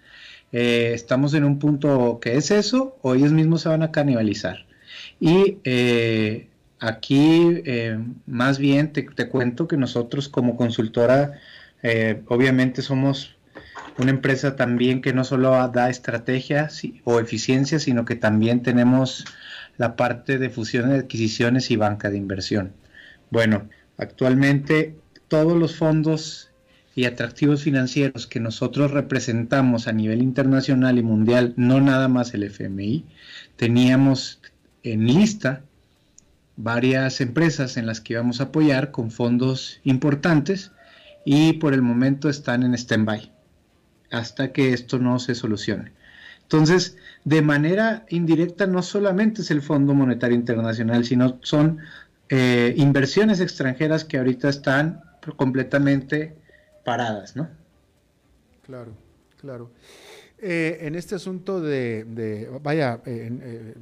estamos en un punto que es eso, o ellos mismos se van a canibalizar. Y eh, aquí eh, más bien te, cuento que nosotros como consultora eh, obviamente somos una empresa también que no solo da estrategias o eficiencia, sino que también tenemos la parte de fusiones, adquisiciones y banca de inversión. Bueno, actualmente todos los fondos y atractivos financieros que nosotros representamos a nivel internacional y mundial, no nada más el FMI, teníamos en lista varias empresas en las que íbamos a apoyar con fondos importantes y por el momento están en stand-by hasta que esto no se solucione. Entonces, de manera indirecta, no solamente es el Fondo Monetario Internacional, sino son eh, inversiones extranjeras que ahorita están completamente paradas, ¿no? Claro, claro. Eh, en este asunto de, vaya, eh,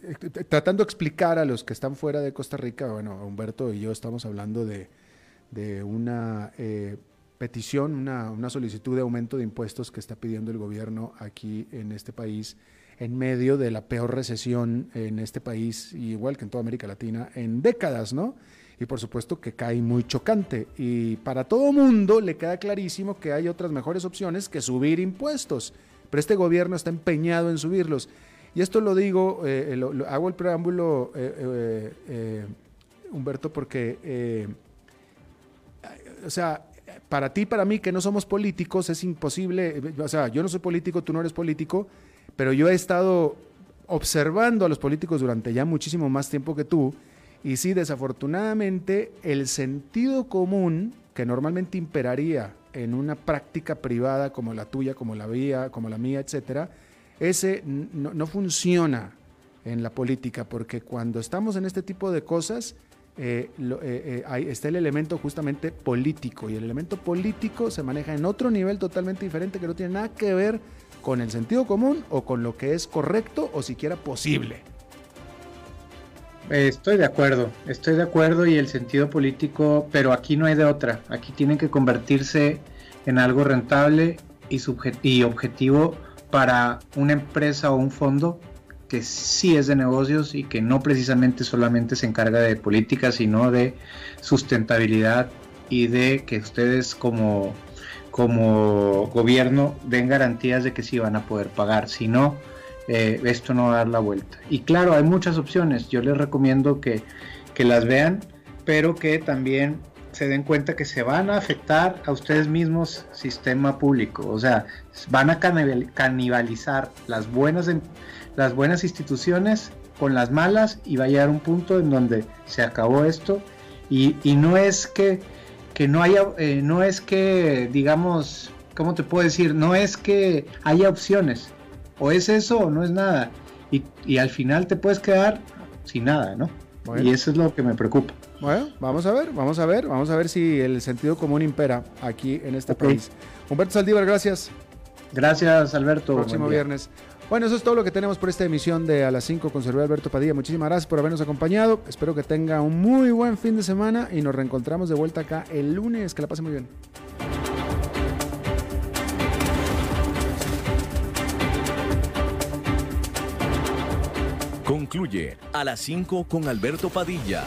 eh, tratando de explicar a los que están fuera de Costa Rica, bueno, Humberto y yo estamos hablando de, una petición, una, una, solicitud de aumento de impuestos que está pidiendo el gobierno aquí en este país en medio de la peor recesión en este país, igual que en toda América Latina, en décadas, ¿no? y por supuesto que cae muy chocante. Y para todo mundo le queda clarísimo que hay otras mejores opciones que subir impuestos, pero este gobierno está empeñado en subirlos. Y esto lo digo, eh, hago el preámbulo, eh, eh, Humberto, porque, o sea, para ti, para mí, que no somos políticos, es imposible, o sea, yo no soy político, tú no eres político, pero yo he estado observando a los políticos durante ya muchísimo más tiempo que tú, y sí, desafortunadamente, el sentido común que normalmente imperaría en una práctica privada como la tuya, como la mía, como la mía, etcétera, ese no, funciona en la política, porque cuando estamos en este tipo de cosas, eh, eh, eh, está el elemento justamente político, y el elemento político se maneja en otro nivel totalmente diferente que no tiene nada que ver con el sentido común o con lo que es correcto o siquiera posible. Estoy de acuerdo, estoy de acuerdo y el sentido político, pero aquí no hay de otra. Aquí tienen que convertirse en algo rentable y objetivo para una empresa o un fondo que sí es de negocios y que no precisamente solamente se encarga de política, sino de sustentabilidad y de que ustedes como, como gobierno den garantías de que sí van a poder pagar. Si no, eh, esto no va a dar la vuelta. Y claro, hay muchas opciones, yo les recomiendo que, las vean, pero que también se den cuenta que se van a afectar a ustedes mismos, sistema público. O sea, van a canibalizar las buenas, las buenas instituciones con las malas y va a llegar un punto en donde se acabó esto. Y, no es que, que no haya, eh, no es que, digamos, ¿cómo te puedo decir? No es que haya opciones. O es eso o no es nada. Y, y al final te puedes quedar sin nada, ¿no? Y eso es lo que me preocupa. Bueno, vamos a ver, vamos a ver, vamos a ver si el sentido común impera aquí en este país. Humberto Saldívar, gracias. Gracias, Alberto. Próximo viernes. Bueno, eso es todo lo que tenemos por esta emisión de A las 5 con Servidor Alberto Padilla. Muchísimas gracias por habernos acompañado. Espero que tenga un muy buen fin de semana y nos reencontramos de vuelta acá el lunes. Que la pase muy bien. Concluye a las 5 con Alberto Padilla.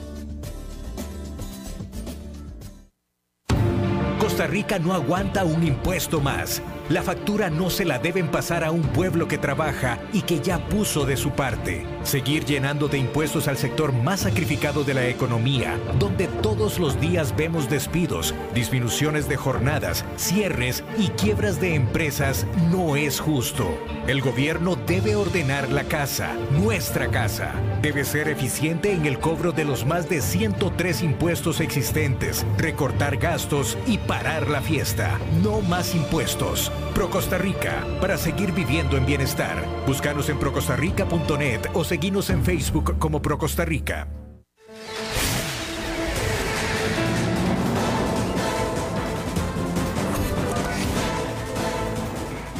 Costa Rica no aguanta un impuesto más. La factura no se la deben pasar a un pueblo que trabaja y que ya puso de su parte. Seguir llenando de impuestos al sector más sacrificado de la economía, donde todos los días vemos despidos, disminuciones de jornadas, cierres y quiebras de empresas, no es justo. El gobierno debe ordenar la casa, nuestra casa. Debe ser eficiente en el cobro de los más de 103 impuestos existentes, recortar gastos y parar la fiesta. No más impuestos. Pro Costa Rica, para seguir viviendo en bienestar. Búscanos en procostarrica.net o seguinos en Facebook como Pro Costa Rica.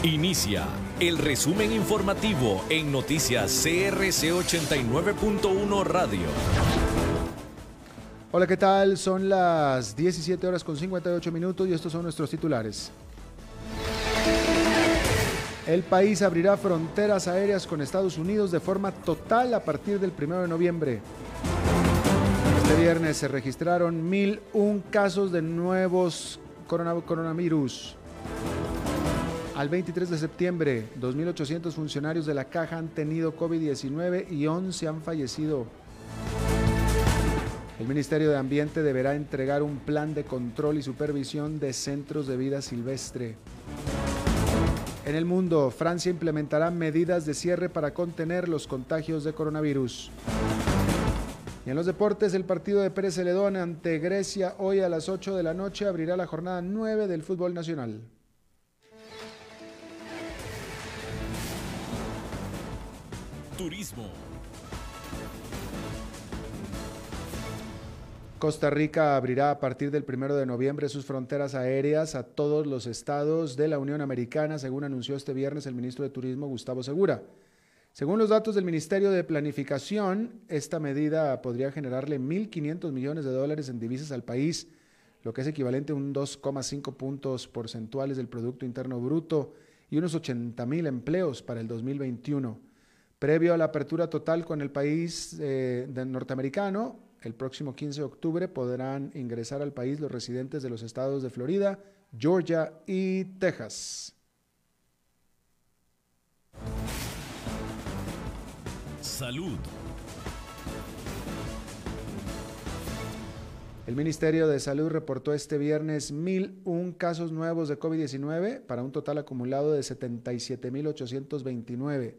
Inicia el resumen informativo en noticias CRC 89.1 Radio. Hola, ¿qué tal? Son las 17 horas con 58 minutos y estos son nuestros titulares. El país abrirá fronteras aéreas con Estados Unidos de forma total a partir del 1 de noviembre. Este viernes se registraron 1.001 casos de nuevos coronavirus. Al 23 de septiembre, 2.800 funcionarios de la caja han tenido COVID-19 y 11 han fallecido. El Ministerio de Ambiente deberá entregar un plan de control y supervisión de centros de vida silvestre. En el mundo, Francia implementará medidas de cierre para contener los contagios de coronavirus. Y en los deportes, el partido de Pérez Celedón ante Grecia hoy a las 8 de la noche abrirá la jornada 9 del fútbol nacional. Turismo. Costa Rica abrirá a partir del 1 de noviembre sus fronteras aéreas a todos los estados de la Unión Americana, según anunció este viernes el ministro de Turismo Gustavo Segura. Según los datos del Ministerio de Planificación, esta medida podría generarle 1.500 millones de dólares en divisas al país, lo que es equivalente a un 2,5 puntos porcentuales del Producto Interno Bruto y unos 80 mil empleos para el 2021. Previo a la apertura total con el país eh, norteamericano, el próximo 15 de octubre podrán ingresar al país los residentes de los estados de Florida, Georgia y Texas. Salud. El Ministerio de Salud reportó este viernes 1.001 casos nuevos de COVID-19 para un total acumulado de 77.829.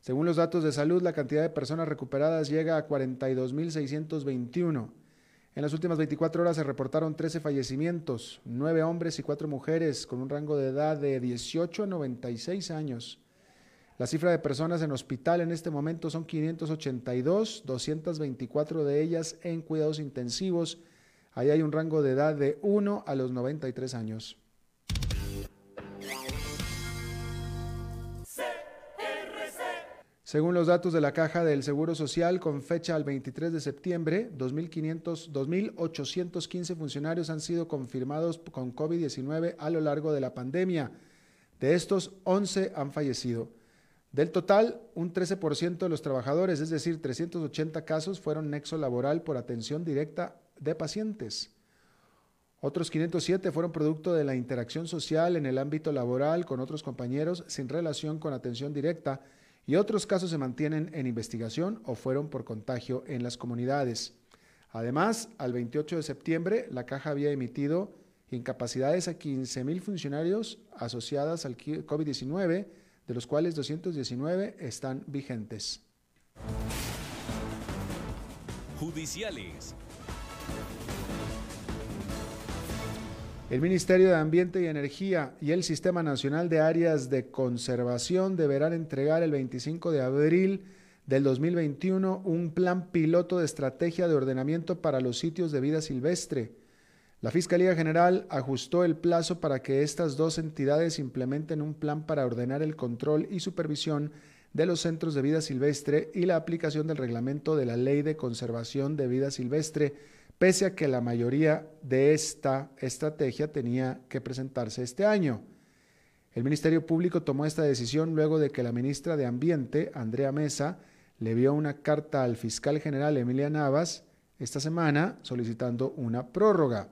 Según los datos de salud, la cantidad de personas recuperadas llega a 42.621. En las últimas 24 horas se reportaron 13 fallecimientos, 9 hombres y 4 mujeres con un rango de edad de 18 a 96 años. La cifra de personas en hospital en este momento son 582, 224 de ellas en cuidados intensivos. Ahí hay un rango de edad de 1 a los 93 años. Según los datos de la Caja del Seguro Social, con fecha al 23 de septiembre, 2.815 funcionarios han sido confirmados con COVID-19 a lo largo de la pandemia. De estos, 11 han fallecido. Del total, un 13% de los trabajadores, es decir, 380 casos, fueron nexo laboral por atención directa de pacientes. Otros 507 fueron producto de la interacción social en el ámbito laboral con otros compañeros sin relación con atención directa y otros casos se mantienen en investigación o fueron por contagio en las comunidades. Además, al 28 de septiembre, la caja había emitido incapacidades a 15.000 funcionarios asociadas al COVID-19, de los cuales 219 están vigentes. Judiciales. El Ministerio de Ambiente y Energía y el Sistema Nacional de Áreas de Conservación deberán entregar el 25 de abril del 2021 un plan piloto de estrategia de ordenamiento para los sitios de vida silvestre. La Fiscalía General ajustó el plazo para que estas dos entidades implementen un plan para ordenar el control y supervisión de los centros de vida silvestre y la aplicación del reglamento de la Ley de Conservación de Vida Silvestre pese a que la mayoría de esta estrategia tenía que presentarse este año. El Ministerio Público tomó esta decisión luego de que la ministra de Ambiente, Andrea Mesa, le vio una carta al fiscal general Emilia Navas esta semana solicitando una prórroga.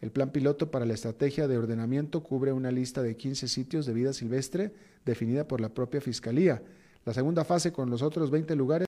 El plan piloto para la estrategia de ordenamiento cubre una lista de 15 sitios de vida silvestre definida por la propia Fiscalía. La segunda fase con los otros 20 lugares